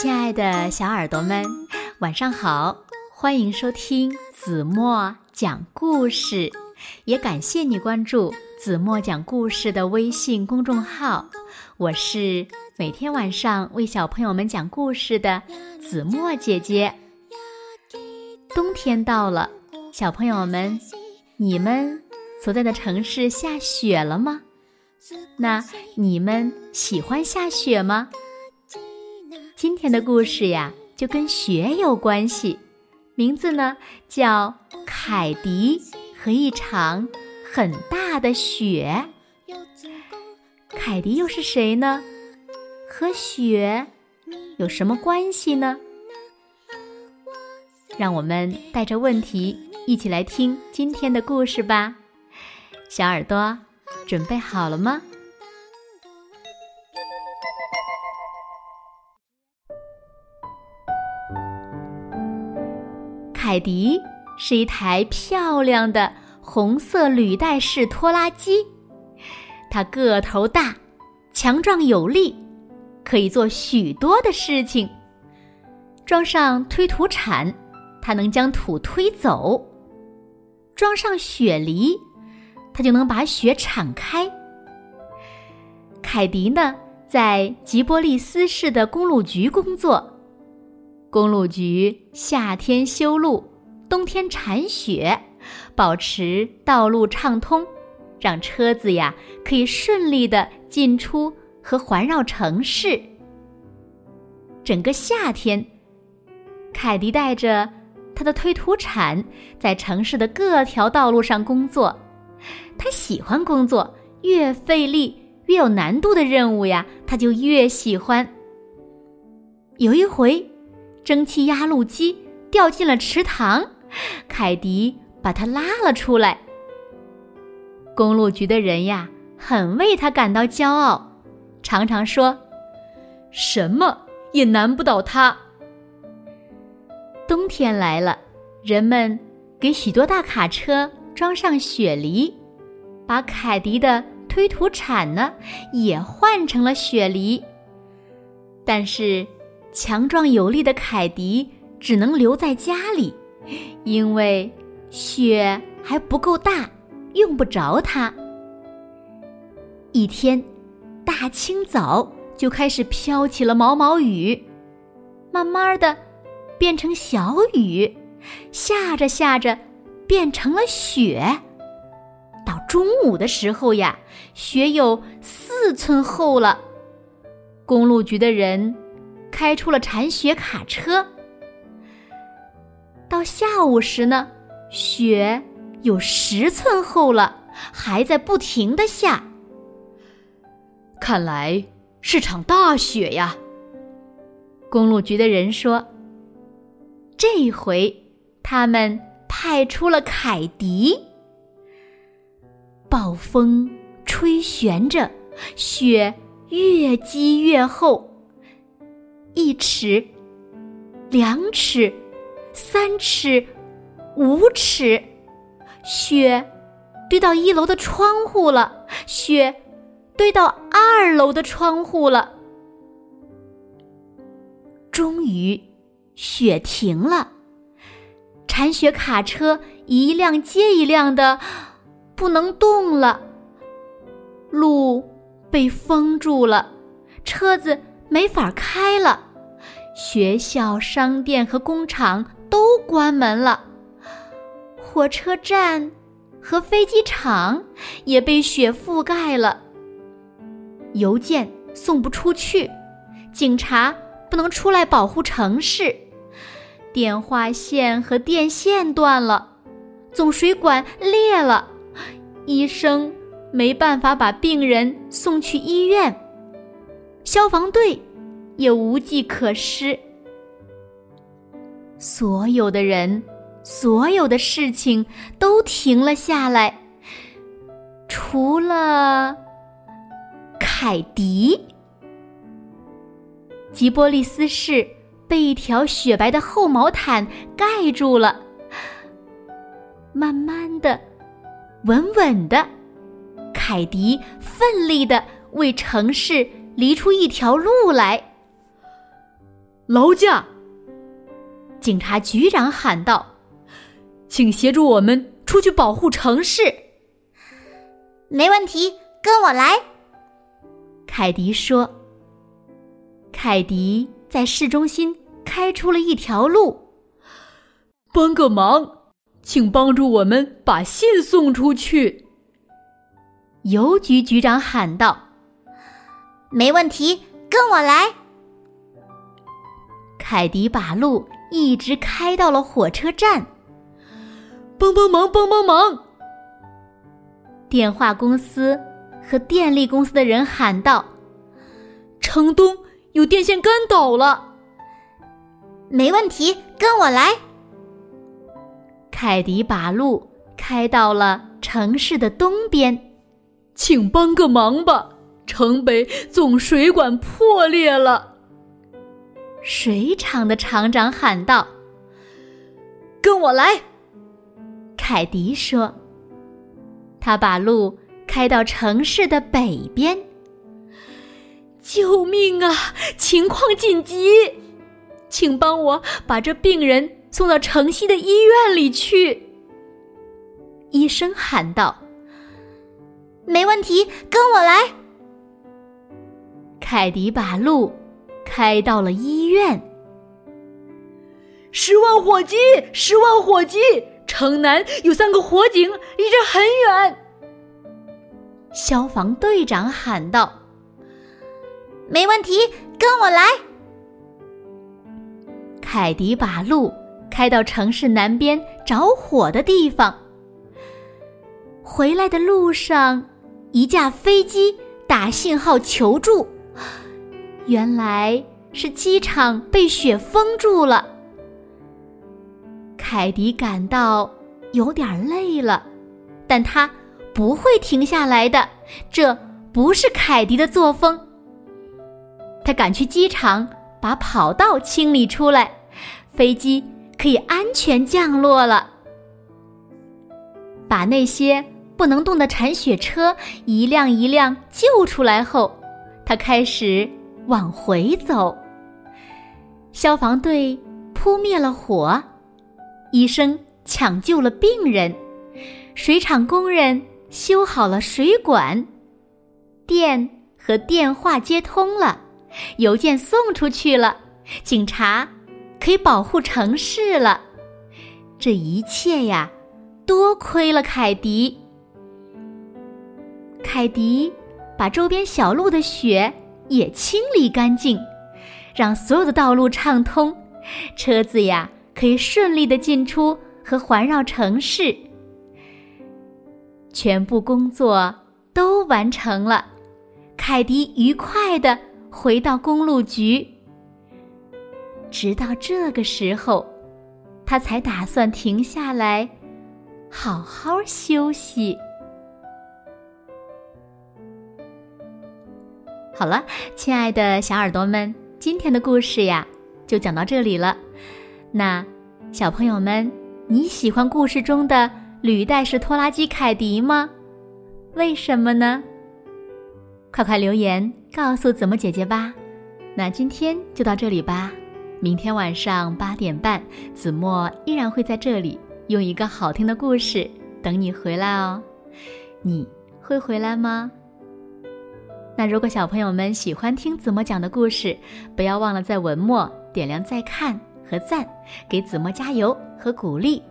亲爱的小耳朵们，晚上好！欢迎收听子墨讲故事，也感谢你关注子墨讲故事的微信公众号。我是每天晚上为小朋友们讲故事的子墨姐姐。冬天到了，小朋友们，你们所在的城市下雪了吗？那你们喜欢下雪吗？今天的故事呀，就跟雪有关系，名字呢叫《凯迪和一场很大的雪》。凯迪又是谁呢？和雪有什么关系呢？让我们带着问题一起来听今天的故事吧。小耳朵准备好了吗？凯迪是一台漂亮的红色履带式拖拉机，它个头大，强壮有力，可以做许多的事情。装上推土铲，它能将土推走；装上雪梨，它就能把雪铲开。凯迪呢，在吉波利斯市的公路局工作。公路局夏天修路，冬天铲雪，保持道路畅通，让车子呀可以顺利的进出和环绕城市。整个夏天，凯迪带着他的推土铲在城市的各条道路上工作。他喜欢工作，越费力、越有难度的任务呀，他就越喜欢。有一回。蒸汽压路机掉进了池塘，凯迪把它拉了出来。公路局的人呀，很为他感到骄傲，常常说：“什么也难不倒他。”冬天来了，人们给许多大卡车装上雪梨，把凯迪的推土铲呢也换成了雪梨，但是。强壮有力的凯迪只能留在家里，因为雪还不够大，用不着它。一天，大清早就开始飘起了毛毛雨，慢慢的变成小雨，下着下着变成了雪。到中午的时候呀，雪有四寸厚了。公路局的人。开出了铲雪卡车。到下午时呢，雪有十寸厚了，还在不停的下。看来是场大雪呀。公路局的人说：“这回他们派出了凯迪。”暴风吹旋着，雪越积越厚。一尺，两尺，三尺，五尺，雪堆到一楼的窗户了，雪堆到二楼的窗户了。终于，雪停了，铲雪卡车一辆接一辆的不能动了，路被封住了，车子。没法开了，学校、商店和工厂都关门了，火车站和飞机场也被雪覆盖了。邮件送不出去，警察不能出来保护城市，电话线和电线断了，总水管裂了，医生没办法把病人送去医院。消防队也无计可施，所有的人，所有的事情都停了下来，除了凯迪。吉波利斯市被一条雪白的厚毛毯盖住了，慢慢的，稳稳的，凯迪奋力的为城市。离出一条路来，劳驾！警察局长喊道：“请协助我们出去保护城市。”没问题，跟我来。凯迪说：“凯迪在市中心开出了一条路，帮个忙，请帮助我们把信送出去。”邮局局长喊道：“没问题，跟我来。”凯迪把路一直开到了火车站。帮帮忙，帮帮忙！电话公司和电力公司的人喊道：“城东有电线杆倒了。”没问题，跟我来。凯迪把路开到了城市的东边。请帮个忙吧，城北总水管破裂了。水厂的厂长喊道：“跟我来。”凯迪说：“他把路开到城市的北边。”救命啊！情况紧急，请帮我把这病人送到城西的医院里去。”医生喊道。没问题，跟我来。凯迪把路开到了医院。十万火急！十万火急！城南有三个火警，离这很远。消防队长喊道：“没问题，跟我来。”凯迪把路开到城市南边着火的地方。回来的路上。一架飞机打信号求助，原来是机场被雪封住了。凯迪感到有点累了，但他不会停下来的，这不是凯迪的作风。他赶去机场，把跑道清理出来，飞机可以安全降落了。把那些。不能动的铲雪车一辆一辆救出来后，他开始往回走。消防队扑灭了火，医生抢救了病人，水厂工人修好了水管，电和电话接通了，邮件送出去了，警察可以保护城市了。这一切呀，多亏了凯迪。凯迪把周边小路的雪也清理干净，让所有的道路畅通，车子呀可以顺利的进出和环绕城市。全部工作都完成了，凯迪愉快的回到公路局。直到这个时候，他才打算停下来，好好休息。好了，亲爱的小耳朵们，今天的故事呀就讲到这里了。那小朋友们，你喜欢故事中的履带式拖拉机凯迪吗？为什么呢？快快留言告诉子墨姐姐吧。那今天就到这里吧，明天晚上八点半，子墨依然会在这里用一个好听的故事等你回来哦。你会回来吗？那如果小朋友们喜欢听子墨讲的故事，不要忘了在文末点亮再看和赞，给子墨加油和鼓励。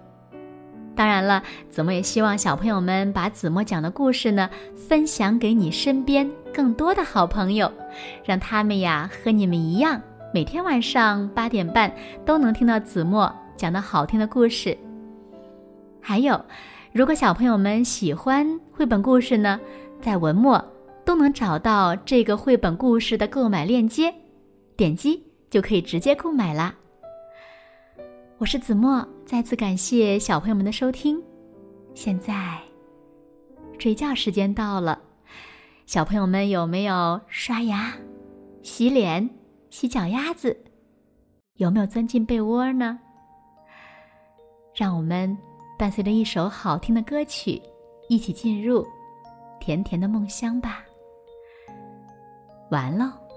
当然了，子墨也希望小朋友们把子墨讲的故事呢分享给你身边更多的好朋友，让他们呀和你们一样，每天晚上八点半都能听到子墨讲的好听的故事。还有，如果小朋友们喜欢绘本故事呢，在文末。都能找到这个绘本故事的购买链接，点击就可以直接购买啦。我是子墨，再次感谢小朋友们的收听。现在睡觉时间到了，小朋友们有没有刷牙、洗脸、洗脚丫子？有没有钻进被窝呢？让我们伴随着一首好听的歌曲，一起进入甜甜的梦乡吧。完了。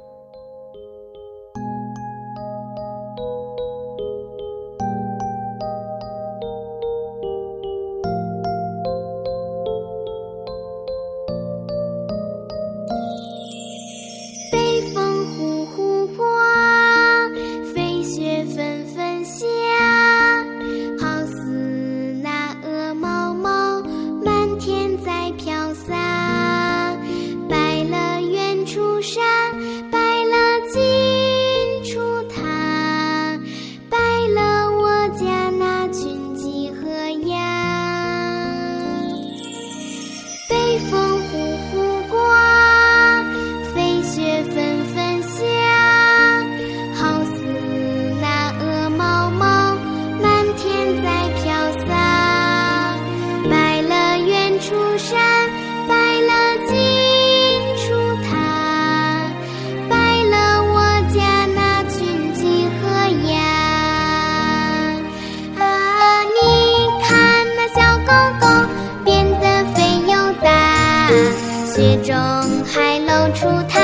出它。